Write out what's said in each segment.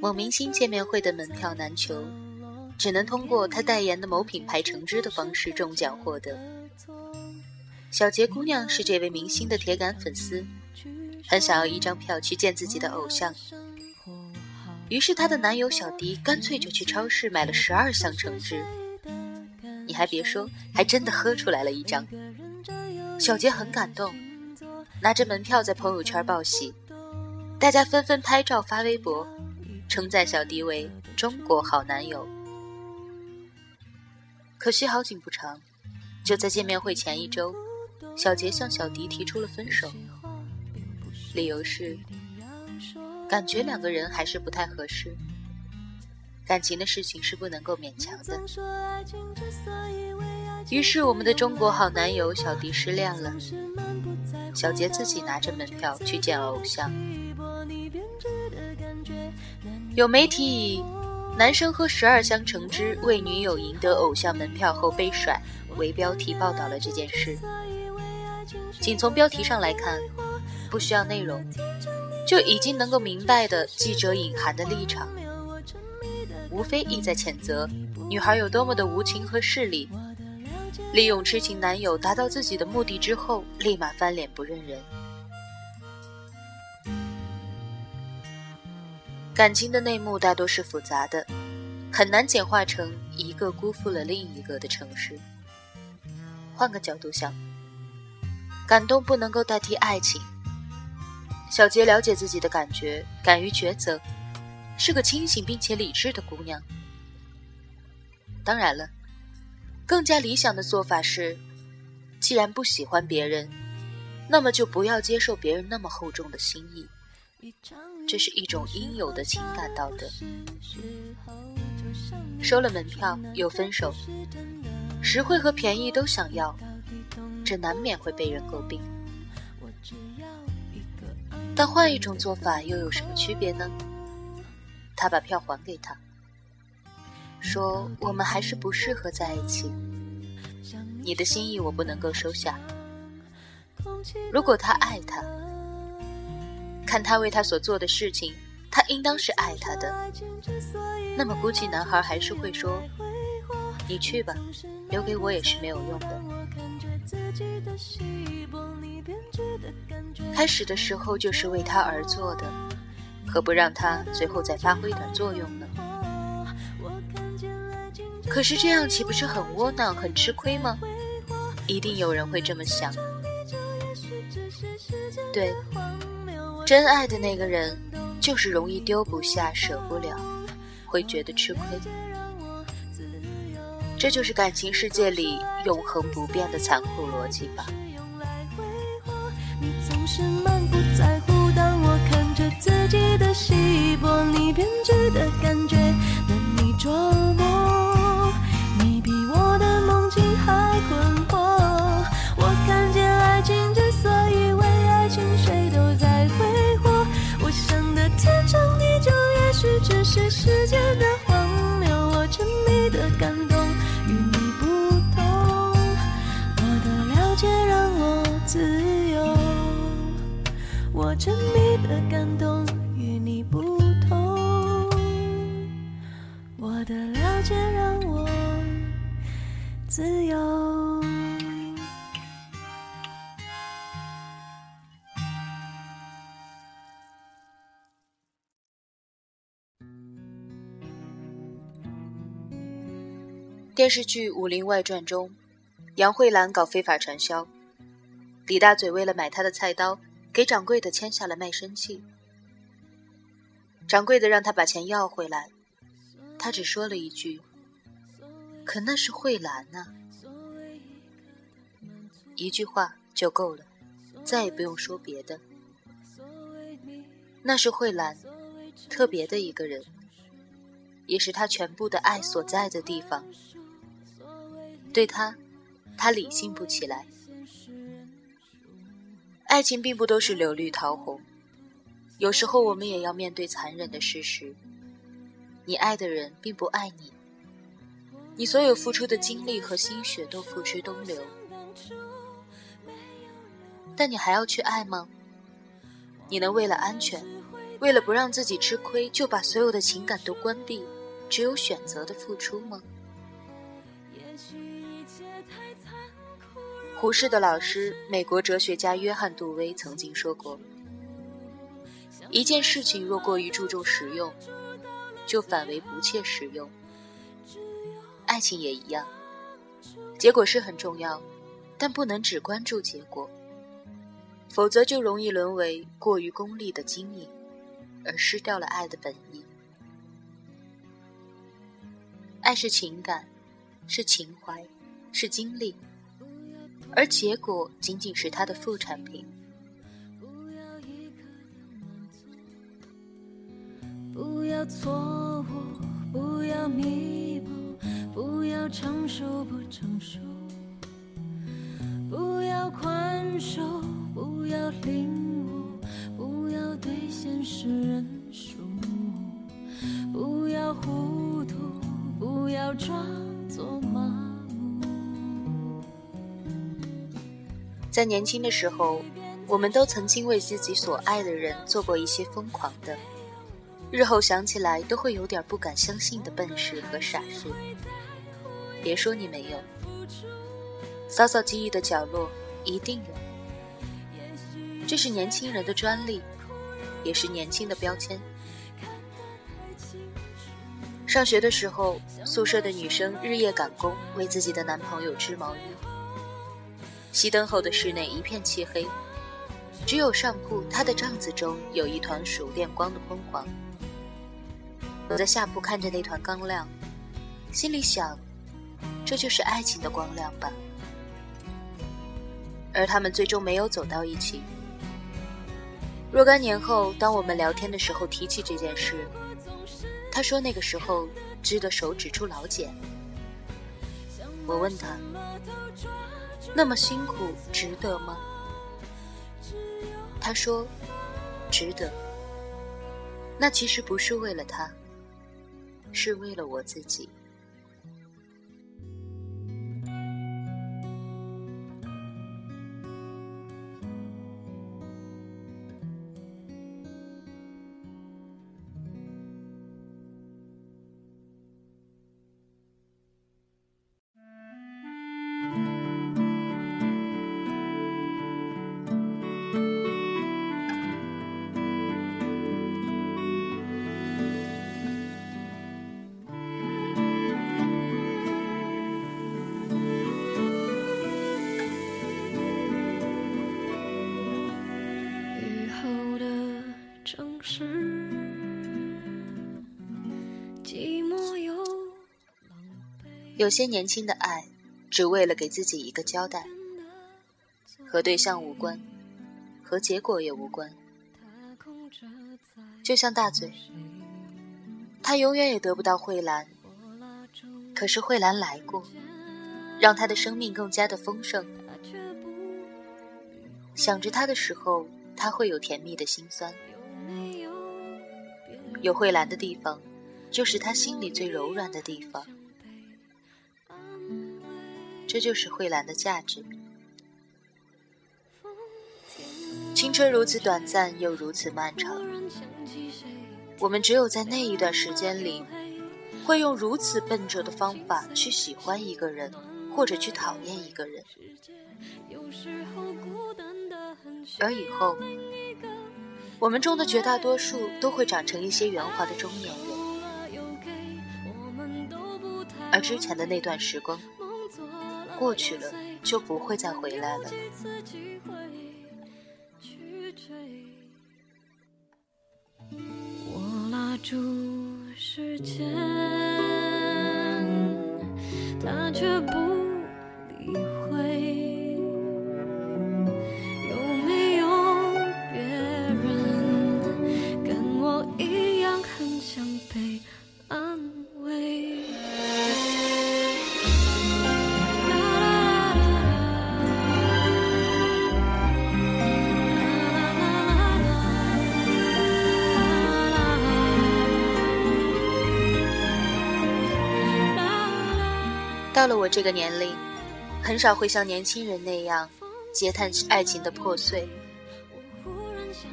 某明星见面会的门票难求，只能通过他代言的某品牌橙汁的方式中奖获得。小杰姑娘是这位明星的铁杆粉丝，很想要一张票去见自己的偶像。于是她的男友小迪干脆就去超市买了十二箱橙汁。你还别说，还真的喝出来了一张。小杰很感动，拿着门票在朋友圈报喜，大家纷纷拍照发微博，称赞小迪为中国好男友。可惜好景不长，就在见面会前一周。小杰向小迪提出了分手，理由是感觉两个人还是不太合适，感情的事情是不能够勉强的。于是，我们的中国好男友小迪失恋了，小杰自己拿着门票去见偶像。有媒体以“男生喝十二箱橙汁为女友赢得偶像门票后被甩”为标题报道了这件事。仅从标题上来看，不需要内容，就已经能够明白的记者隐含的立场，无非意在谴责女孩有多么的无情和势利，利用痴情男友达到自己的目的之后，立马翻脸不认人。感情的内幕大多是复杂的，很难简化成一个辜负了另一个的城市。换个角度想。感动不能够代替爱情。小杰了解自己的感觉，敢于抉择，是个清醒并且理智的姑娘。当然了，更加理想的做法是，既然不喜欢别人，那么就不要接受别人那么厚重的心意。这是一种应有的情感道德。收了门票又分手，实惠和便宜都想要。这难免会被人诟病，但换一种做法又有什么区别呢？他把票还给他，说：“我们还是不适合在一起。你的心意我不能够收下。如果他爱他，看他为他所做的事情，他应当是爱他的。那么估计男孩还是会说：‘你去吧，留给我也是没有用的。’”开始的时候就是为他而做的，何不让他最后再发挥点作用呢？可是这样岂不是很窝囊、很吃亏吗？一定有人会这么想。对，真爱的那个人，就是容易丢不下、舍不了，会觉得吃亏。这就是感情世界里永恒不变的残酷逻辑吧。自己的戏，玻璃编织的感觉难以捉摸。电视剧《武林外传》中，杨慧兰搞非法传销，李大嘴为了买她的菜刀。给掌柜的签下了卖身契，掌柜的让他把钱要回来，他只说了一句：“可那是慧兰呐。”一句话就够了，再也不用说别的。那是慧兰，特别的一个人，也是他全部的爱所在的地方。对他，他理性不起来。爱情并不都是柳绿桃红，有时候我们也要面对残忍的事实：你爱的人并不爱你，你所有付出的精力和心血都付之东流，但你还要去爱吗？你能为了安全，为了不让自己吃亏，就把所有的情感都关闭，只有选择的付出吗？胡适的老师，美国哲学家约翰·杜威曾经说过：“一件事情若过于注重实用，就反为不切实用。爱情也一样，结果是很重要，但不能只关注结果，否则就容易沦为过于功利的经营，而失掉了爱的本意。爱是情感，是情怀，是经历。”而结果仅仅是它的副产品。不要错误，不要弥补，不要成熟不成熟，不要宽恕，不要领悟，不要对现实认输，不要糊涂，不要装在年轻的时候，我们都曾经为自己所爱的人做过一些疯狂的，日后想起来都会有点不敢相信的笨事和傻事。别说你没有，扫扫记忆的角落一定有。这是年轻人的专利，也是年轻的标签。上学的时候，宿舍的女生日夜赶工，为自己的男朋友织毛衣。熄灯后的室内一片漆黑，只有上铺他的帐子中有一团熟电光的昏黄。我在下铺看着那团光亮，心里想，这就是爱情的光亮吧。而他们最终没有走到一起。若干年后，当我们聊天的时候提起这件事，他说那个时候织的手指出老茧。我问他。那么辛苦，值得吗？他说：“值得。”那其实不是为了他，是为了我自己。有些年轻的爱，只为了给自己一个交代，和对象无关，和结果也无关。就像大嘴，他永远也得不到慧兰，可是慧兰来过，让他的生命更加的丰盛。想着他的时候，他会有甜蜜的心酸。有慧兰的地方，就是他心里最柔软的地方。这就是慧兰的价值。青春如此短暂，又如此漫长。我们只有在那一段时间里，会用如此笨拙的方法去喜欢一个人，或者去讨厌一个人。而以后，我们中的绝大多数都会长成一些圆滑的中年人，而之前的那段时光。过去了，就不会再回来了。我拉住时间，他却不到了我这个年龄，很少会像年轻人那样嗟叹爱情的破碎。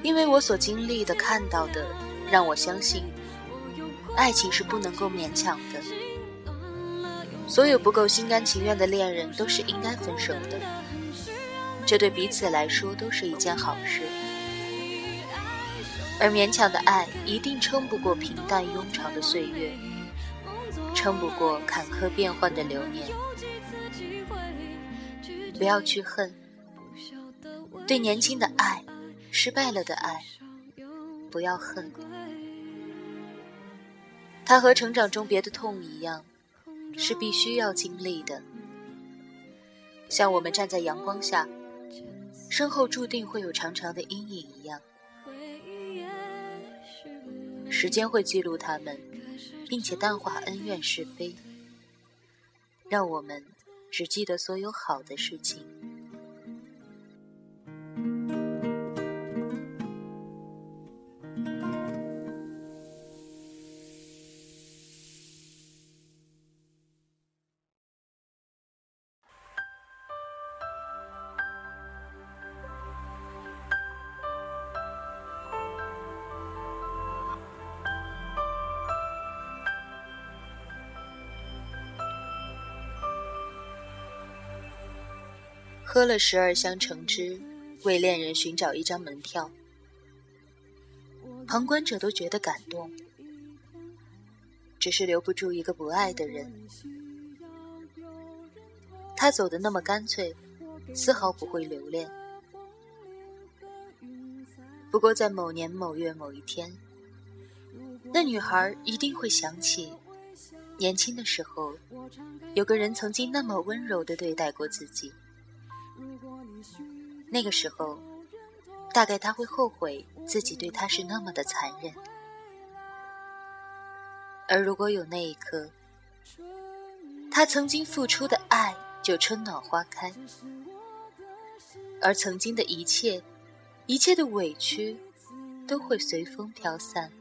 因为我所经历的、看到的，让我相信，爱情是不能够勉强的。所有不够心甘情愿的恋人都是应该分手的，这对彼此来说都是一件好事。而勉强的爱一定撑不过平淡庸长的岁月，撑不过坎坷变幻的流年。不要去恨，对年轻的爱，失败了的爱，不要恨。它和成长中别的痛一样。是必须要经历的，像我们站在阳光下，身后注定会有长长的阴影一样。时间会记录他们，并且淡化恩怨是非，让我们只记得所有好的事情。喝了十二香橙汁，为恋人寻找一张门票。旁观者都觉得感动，只是留不住一个不爱的人。他走的那么干脆，丝毫不会留恋。不过在某年某月某一天，那女孩一定会想起，年轻的时候，有个人曾经那么温柔的对待过自己。那个时候，大概他会后悔自己对他是那么的残忍。而如果有那一刻，他曾经付出的爱就春暖花开，而曾经的一切，一切的委屈，都会随风飘散。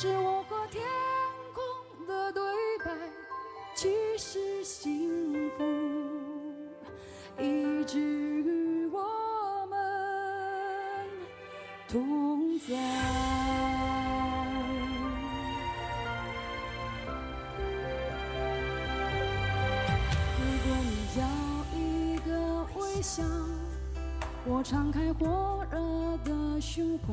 是我和天空的对白，其实幸福一直与我们同在。如果你要一个微笑，我敞开火热的胸怀。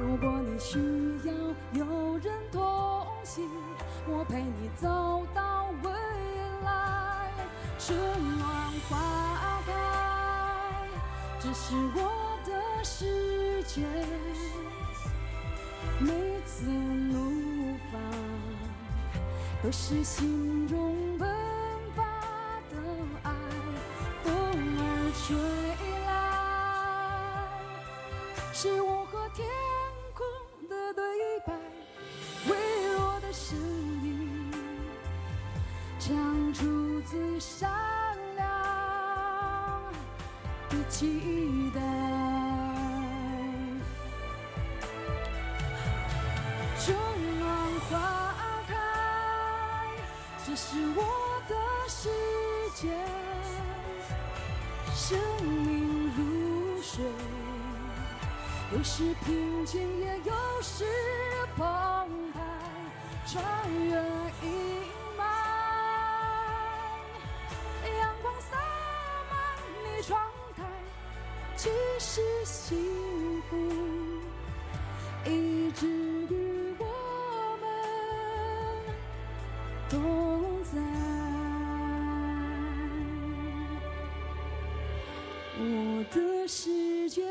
如果你需要有人同行，我陪你走到未来。春暖花开，这是我的世界。每次怒放，都是心中喷发的爱。风儿吹来，是我善良的期待，春暖花开，这是我的世界。生命如水，有时平静，也有时澎湃，穿越一。其实幸福一直与我们同在。我的世界。